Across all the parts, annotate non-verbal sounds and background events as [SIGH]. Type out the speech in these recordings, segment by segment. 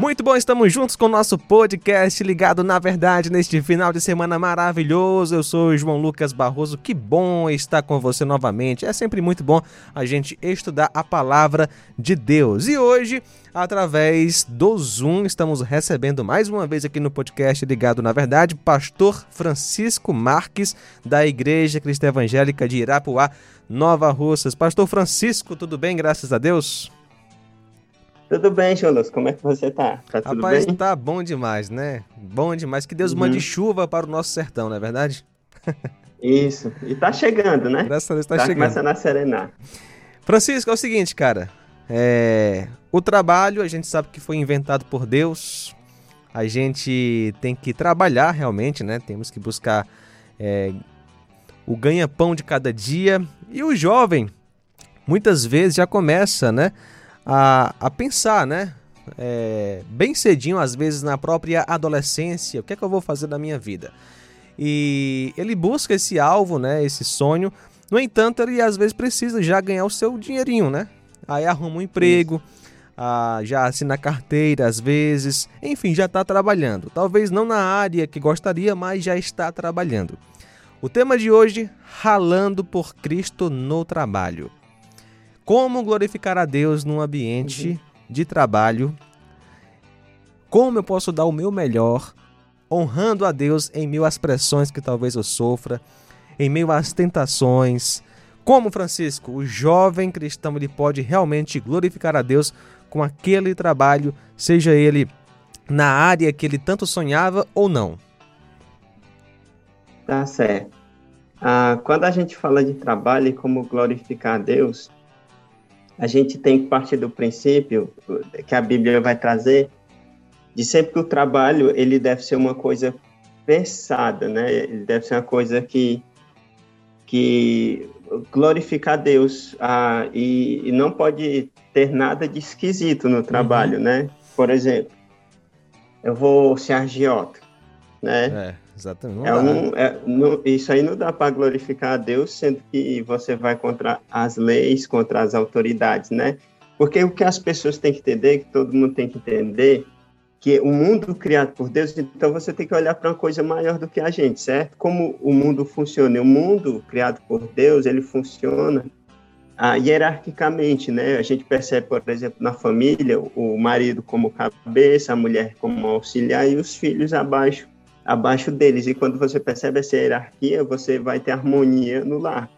Muito bom, estamos juntos com o nosso podcast ligado na verdade neste final de semana maravilhoso. Eu sou o João Lucas Barroso. Que bom estar com você novamente. É sempre muito bom a gente estudar a palavra de Deus. E hoje, através do Zoom, estamos recebendo mais uma vez aqui no podcast ligado na verdade, pastor Francisco Marques da Igreja Cristã Evangélica de Irapuá, Nova Russas. Pastor Francisco, tudo bem? Graças a Deus. Tudo bem, Jonas? Como é que você tá? Tá tudo Rapaz, bem? tá bom demais, né? Bom demais. Que Deus Uhum. mande chuva para o nosso sertão, não é verdade? Isso. E tá chegando, né? Graças a Deus tá, tá chegando. começando a serenar. Francisco, é o seguinte, cara. É... O trabalho, a gente sabe que foi inventado por Deus. A gente tem que trabalhar realmente, né? Temos que buscar é, o ganha-pão de cada dia. E o jovem, muitas vezes, já começa, né? A, a pensar, né? É, bem cedinho, às vezes na própria adolescência, o que é que eu vou fazer da minha vida? E ele busca esse alvo, né? Esse sonho. No entanto, ele às vezes precisa já ganhar o seu dinheirinho, né? Aí arruma um emprego, ah, já assina carteira às vezes, enfim, já está trabalhando. Talvez não na área que gostaria, mas já está trabalhando. O tema de hoje: ralando por Cristo no trabalho. Como glorificar a Deus num ambiente Uhum. de trabalho? Como eu posso dar o meu melhor, honrando a Deus em meio às pressões que talvez eu sofra, em meio às tentações? Como Francisco, o jovem cristão, ele pode realmente glorificar a Deus com aquele trabalho, seja ele na área que ele tanto sonhava ou não? Tá certo. Ah, quando a gente fala de trabalho e como glorificar a Deus, a gente tem que partir do princípio que a Bíblia vai trazer de sempre que o trabalho ele deve ser uma coisa pensada, né? Ele deve ser uma coisa que que glorifica a Deus ah, e, e não pode ter nada de esquisito no trabalho, né? Por exemplo, eu vou ser agiota, né? É, exatamente. É um, é- não- isso aí não dá para glorificar a Deus, sendo que você vai contra as leis, contra as autoridades, né? Porque o que as pessoas têm que entender, que todo mundo tem que entender, que o mundo criado por Deus, então você tem que olhar para uma coisa maior do que a gente, certo? Como o mundo funciona. O mundo criado por Deus, ele funciona ah, hierarquicamente, né? A gente percebe, por exemplo, na família, o marido como cabeça, a mulher como auxiliar e os filhos abaixo abaixo deles. E quando você percebe essa hierarquia, você vai ter harmonia no lar.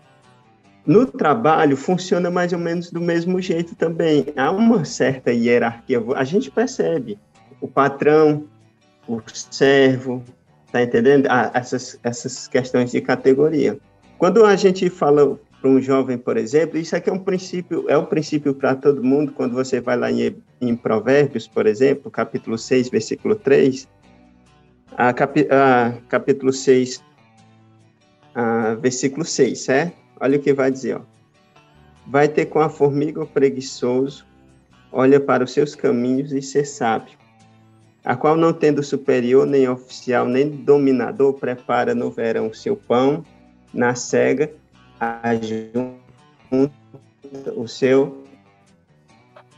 No trabalho, funciona mais ou menos do mesmo jeito também. Há uma certa hierarquia. A gente percebe o patrão, o servo, tá entendendo? Ah, essas, essas questões de categoria. Quando a gente fala para um jovem, por exemplo, isso aqui é um princípio, é um princípio para todo mundo. Quando você vai lá em, em Provérbios, por exemplo, capítulo 6, versículo 3, a capi, a, capítulo 6, a, versículo 6, certo? Olha o que vai dizer, ó. Vai ter com a formiga o preguiçoso, olha para os seus caminhos e ser sábio, a qual não tendo superior, nem oficial, nem dominador, prepara no verão seu pão, na cega, ajunta o seu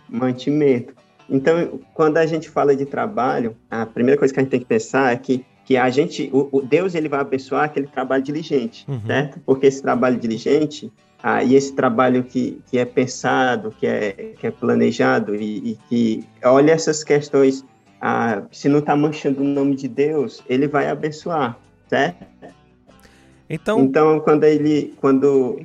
mantimento. Então, quando a gente fala de trabalho, a primeira coisa que a gente tem que pensar é que, que a gente, o, o Deus ele vai abençoar aquele trabalho diligente, Uhum. certo? Porque esse trabalho diligente ah, e esse trabalho que, que é pensado, que é, que é planejado e, e que olha essas questões, ah, se não está manchando o nome de Deus, ele vai abençoar, certo? Então, Então, quando ele, quando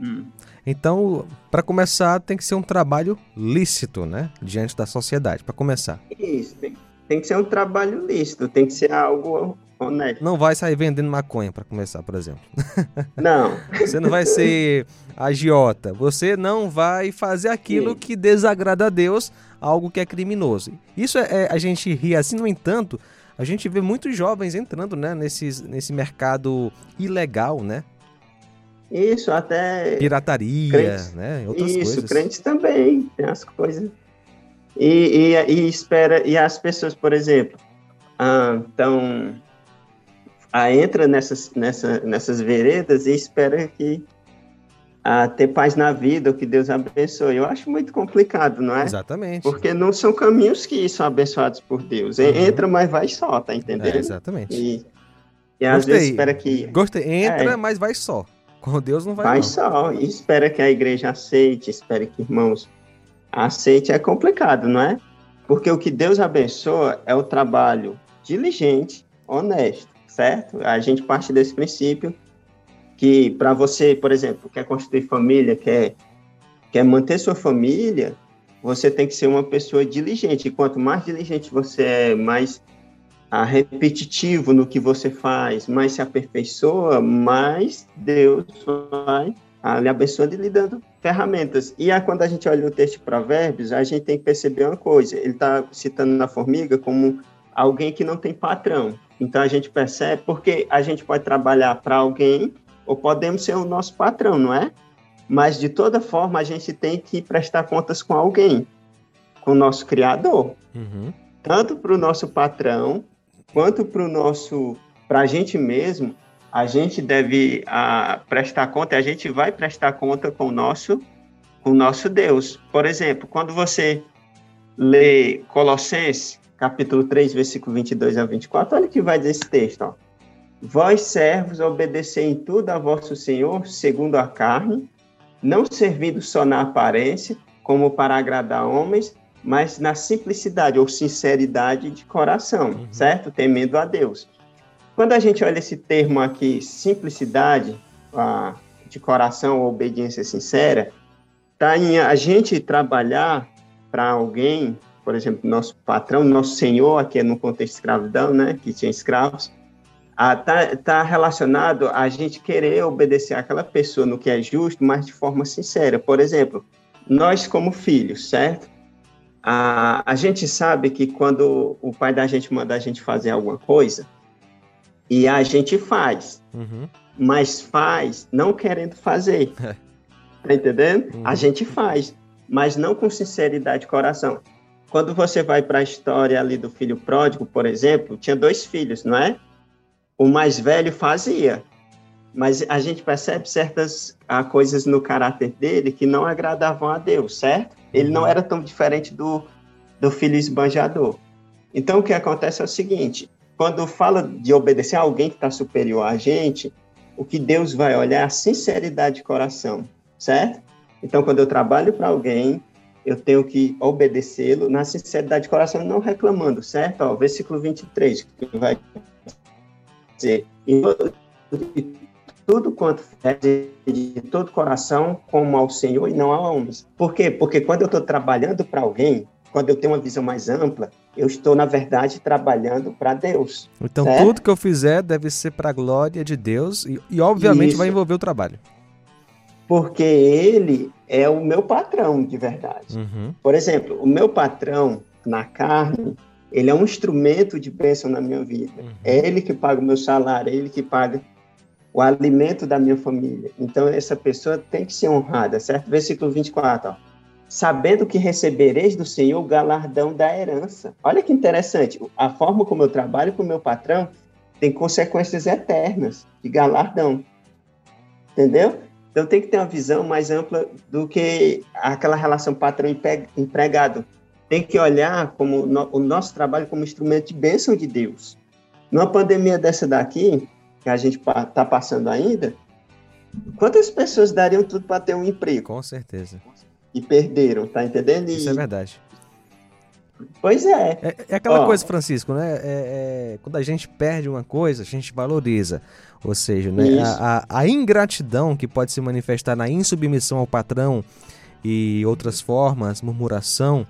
Hum. Então para começar, tem que ser um trabalho lícito, né? Diante da sociedade, para começar. Isso, tem, tem que ser um trabalho lícito, tem que ser algo honesto. Não vai sair vendendo maconha, para começar, por exemplo. [LAUGHS] Não, Você não vai ser agiota. Você não vai fazer aquilo Sim. que desagrada a Deus, algo que é criminoso. Isso é, é- a gente ri assim, no entanto, a gente vê muitos jovens entrando, né, nesses, nesse mercado ilegal, né? Isso até Pirataria, né? Outras isso, coisas. crentes também, tem as coisas. E, e, e espera, e as pessoas, por exemplo, ah, então, ah, entra nessas, nessa, nessas veredas e espera que, a ter paz na vida, que Deus abençoe. Eu acho muito complicado, não é? Exatamente. Porque não são caminhos que são abençoados por Deus. Uhum. Entra, mas vai só, tá entendendo? É, exatamente. E, e às vezes espera que. Gostei. Entra, é. mas vai só. Com Deus não vai Vai não. só. Espera que a igreja aceite, espera que irmãos aceite. É complicado, não é? Porque o que Deus abençoa é o trabalho diligente, honesto, certo? A gente parte desse princípio que para você, por exemplo, quer construir família, quer, quer manter sua família, você tem que ser uma pessoa diligente. E quanto mais diligente você é, mais ah, repetitivo no que você faz, mais se aperfeiçoa, mais Deus vai ah, lhe abençoando e lhe dando ferramentas. E aí, quando a gente olha o texto de Provérbios, a gente tem que perceber uma coisa: ele está citando a formiga como alguém que não tem patrão. Então a gente percebe, porque a gente pode trabalhar para alguém ou podemos ser o nosso patrão, não é? Mas de toda forma a gente tem que prestar contas com alguém, com o nosso criador. Uhum. Tanto para o nosso patrão quanto para o nosso, para a gente mesmo, a gente deve a, prestar conta. A gente vai prestar conta com o nosso, com o nosso Deus. Por exemplo, quando você lê Colossenses capítulo 3, versículo 22 a 24, olha o que vai dizer esse texto. Ó. Vós, servos, obedecei em tudo a vosso Senhor, segundo a carne, não servindo só na aparência, como para agradar homens, mas na simplicidade ou sinceridade de coração, uhum. certo? Temendo a Deus. Quando a gente olha esse termo aqui, simplicidade a, de coração ou obediência sincera, tá em a gente trabalhar para alguém, por exemplo, nosso patrão, nosso senhor, aqui é no contexto de escravidão, né, que tinha escravos, está tá relacionado a gente querer obedecer aquela pessoa no que é justo, mas de forma sincera. Por exemplo, nós como filhos, certo? A, a gente sabe que quando o pai da gente manda a gente fazer alguma coisa, e a gente faz, uhum. mas faz não querendo fazer. [LAUGHS] tá entendendo? Uhum. A gente faz, mas não com sinceridade de coração. Quando você vai para a história ali do filho pródigo, por exemplo, tinha dois filhos, não é? o mais velho fazia. Mas a gente percebe certas ah, coisas no caráter dele que não agradavam a Deus, certo? Ele não uhum. era tão diferente do, do filho esbanjador. Então, o que acontece é o seguinte: quando fala de obedecer a alguém que está superior a gente, o que Deus vai olhar é a sinceridade de coração, certo? Então, quando eu trabalho para alguém, eu tenho que obedecê-lo na sinceridade de coração, não reclamando, certo? Ó, versículo 23, que vai dizer, e tudo quanto de todo coração, como ao Senhor e não a homens. Por quê? Porque quando eu estou trabalhando para alguém, quando eu tenho uma visão mais ampla, eu estou, na verdade, trabalhando para Deus. Então, certo? tudo que eu fizer deve ser para a glória de Deus e, e obviamente, Isso. vai envolver o trabalho. Porque Ele é o meu patrão, de verdade. Uhum. Por exemplo, o meu patrão na carne, ele é um instrumento de bênção na minha vida. Uhum. É ele que paga o meu salário, é ele que paga o alimento da minha família. Então, essa pessoa tem que ser honrada, certo? Versículo 24, ó. Sabendo que recebereis do Senhor o galardão da herança. Olha que interessante. A forma como eu trabalho com o meu patrão tem consequências eternas de galardão. Entendeu? Então, tem que ter uma visão mais ampla do que aquela relação patrão-empregado tem que olhar como no, o nosso trabalho como instrumento de bênção de Deus. Numa pandemia dessa daqui, que a gente está passando ainda, quantas pessoas dariam tudo para ter um emprego? Com certeza. E perderam, tá entendendo? E... Isso é verdade. Pois é. É, é aquela Ó, coisa, Francisco, né? É, é, quando a gente perde uma coisa, a gente valoriza. Ou seja, né? A, a, a, ingratidão que pode se manifestar na insubmissão ao patrão e outras formas, murmuração,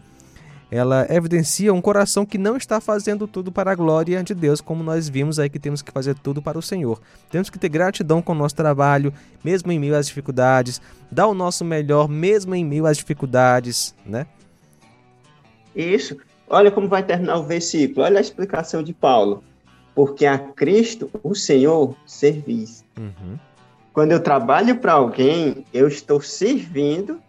ela evidencia um coração que não está fazendo tudo para a glória de Deus, como nós vimos aí que temos que fazer tudo para o Senhor. Temos que ter gratidão com o nosso trabalho, mesmo em meio às dificuldades, dar o nosso melhor, mesmo em meio às dificuldades, né? Isso. Olha como vai terminar o versículo, olha a explicação de Paulo. Porque a Cristo, o Senhor, servis. Uhum. Quando eu trabalho para alguém, eu estou servindo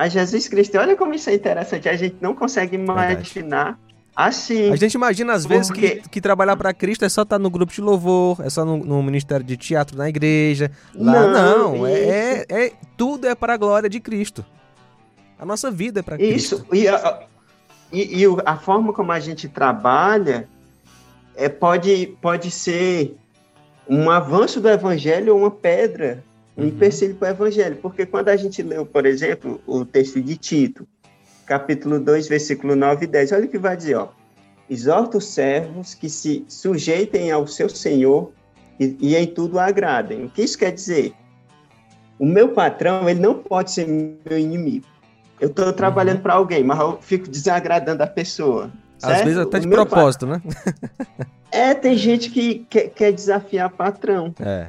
a Jesus Cristo. Olha como isso é interessante. A gente não consegue imaginar Assim. A gente imagina às vezes Porque- que, que trabalhar para Cristo é só estar no grupo de louvor, é só no, no ministério de teatro na igreja. Lá não, Não, é, é- é- tudo é para a glória de Cristo. A nossa vida é para Cristo. Isso, e a, e, e a forma como a gente trabalha é, pode, pode ser um avanço do evangelho ou uma pedra, um Uhum. empecilho para o evangelho. Porque quando a gente leu, por exemplo, o texto de Tito, capítulo 2, versículo 9 e 10, olha o que vai dizer, ó. Exorta os servos que se sujeitem ao seu Senhor e, e em tudo agradem. O que isso quer dizer? O meu patrão, ele não pode ser meu inimigo. Eu estou trabalhando para alguém, mas eu fico desagradando a pessoa. Às certo? vezes até de propósito, né? pa- É, tem gente que quer, quer desafiar patrão. É.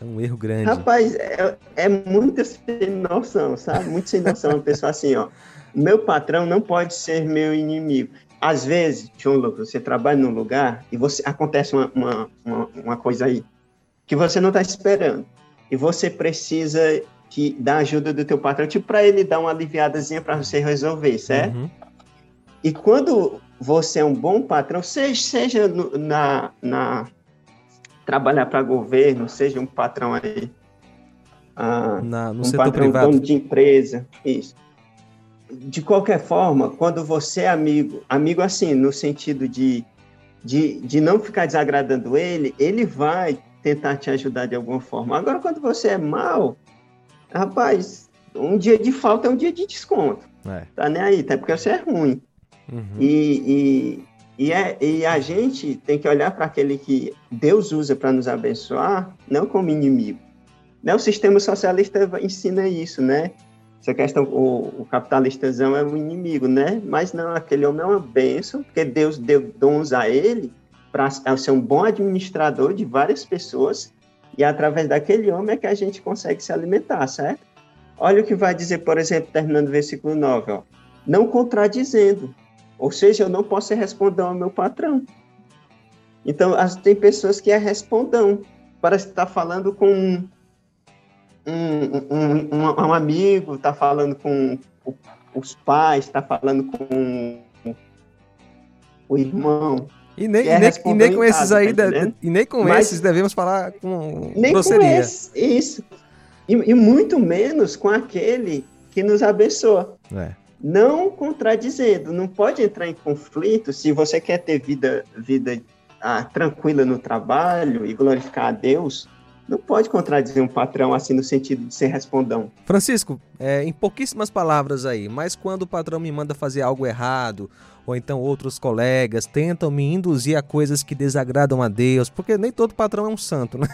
É um erro grande. Rapaz, é, é muito sem noção, sabe? Muito sem noção. Uma pessoa assim, ó. Meu patrão não pode ser meu inimigo. Às vezes, João Lucas, você trabalha num lugar e você acontece uma, uma, uma, uma coisa aí que você não está esperando. E você precisa que, da ajuda do teu patrão, tipo, para ele dar uma aliviadazinha para você resolver, certo? Uhum. E quando você é um bom patrão, seja, seja no- na, na trabalhar para governo, seja um patrão aí, ah, Na- no um setor patrão privado. dono de empresa, isso. De qualquer forma, quando você é amigo, amigo assim, no sentido de, de, de não ficar desagradando ele, ele vai tentar te ajudar de alguma forma. Agora, quando você é mal, rapaz, um dia de falta é um dia de desconto. É. Tá nem aí, até porque você é ruim. Uhum. E, e, é, e a gente tem que olhar para aquele que Deus usa para nos abençoar, não como inimigo. Né? O sistema socialista ensina isso, né? Essa questão, o, o capitalistazão é o inimigo, né? Mas não, aquele homem é uma bênção, porque Deus deu dons a ele para ser um bom administrador de várias pessoas, e através daquele homem é que a gente consegue se alimentar, certo? Olha o que vai dizer, por exemplo, terminando o versículo 9, ó. Não contradizendo, ou seja, eu não posso ser respondão ao meu patrão. Então, as- tem pessoas que é respondão. Parece que está falando com um, um, um- um- amigo, está falando com o- os pais, está falando com o irmão. E nem, é e nem, com esses aí, tá de- e nem com Mas- esses devemos falar com Nem grosseria. com esse, isso. E, e muito menos com aquele que nos abençoa. É. não contradizendo, não pode entrar em conflito se você quer ter vida, vida ah, tranquila no trabalho e glorificar a Deus, não pode contradizer um patrão assim no sentido de ser respondão. Francisco, é, em pouquíssimas palavras aí, mas quando o patrão me manda fazer algo errado, ou então outros colegas tentam me induzir a coisas que desagradam a Deus, porque nem todo patrão é um santo, né?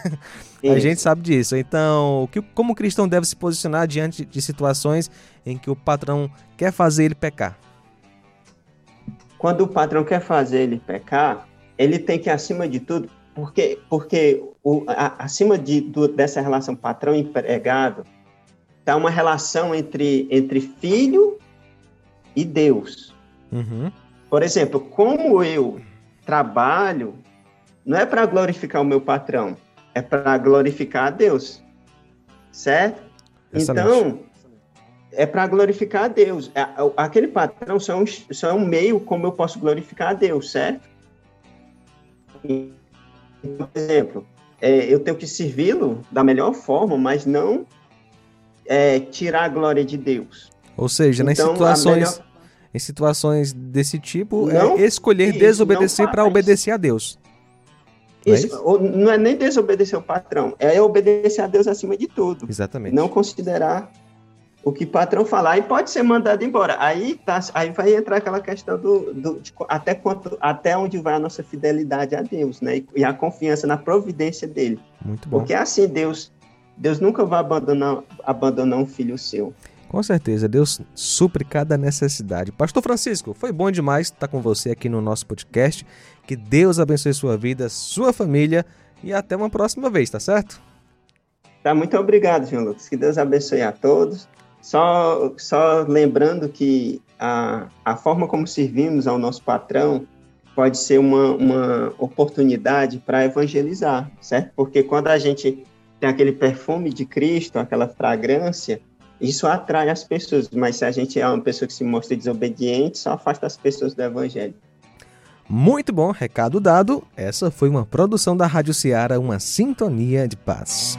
A Isso. gente sabe disso. Então, que, como o cristão deve se posicionar diante de situações em que o patrão quer fazer ele pecar? Quando o patrão quer fazer ele pecar, ele tem que, acima de tudo, porque, porque o, a- acima de, do- dessa relação patrão-empregado, está uma relação entre, entre filho e Deus. Uhum. Por exemplo, como eu trabalho, não é para glorificar o meu patrão, é para glorificar a Deus. Certo? Excelente. Então, é para glorificar a Deus. A- Aquele patrão só é, um, só é um meio como eu posso glorificar a Deus, certo? Por exemplo, é, eu tenho que servi-lo da melhor forma, mas não é, tirar a glória de Deus. Ou seja, nas Então, a situações, melhor- em situações desse tipo, Não, é escolher isso, desobedecer não para obedecer a Deus. Não é Isso, isso? ou não é nem desobedecer o patrão, é obedecer a Deus acima de tudo. Exatamente. Não considerar o que o patrão falar e pode ser mandado embora. Aí, tá, aí vai entrar aquela questão do, do- de até, quanto, até onde vai a nossa fidelidade a Deus, né? E, e a confiança na providência dele. Muito bom. Porque assim, Deus, Deus nunca vai abandonar, abandonar um filho seu. Com certeza, Deus supre cada necessidade. Pastor Francisco, foi bom demais estar com você aqui no nosso podcast. Que Deus abençoe sua vida, sua família e até uma próxima vez, tá certo? Tá, muito obrigado, João Lucas. Que Deus abençoe a todos. Só, só lembrando que a, a forma como servimos ao nosso patrão pode ser uma, uma oportunidade para evangelizar, certo? Porque quando a gente tem aquele perfume de Cristo, aquela fragrância, isso atrai as pessoas. Mas se a gente é uma pessoa que se mostra desobediente, só afasta as pessoas do evangelho. Muito bom, recado dado. Essa foi uma produção da Rádio Ceará, uma sintonia de paz.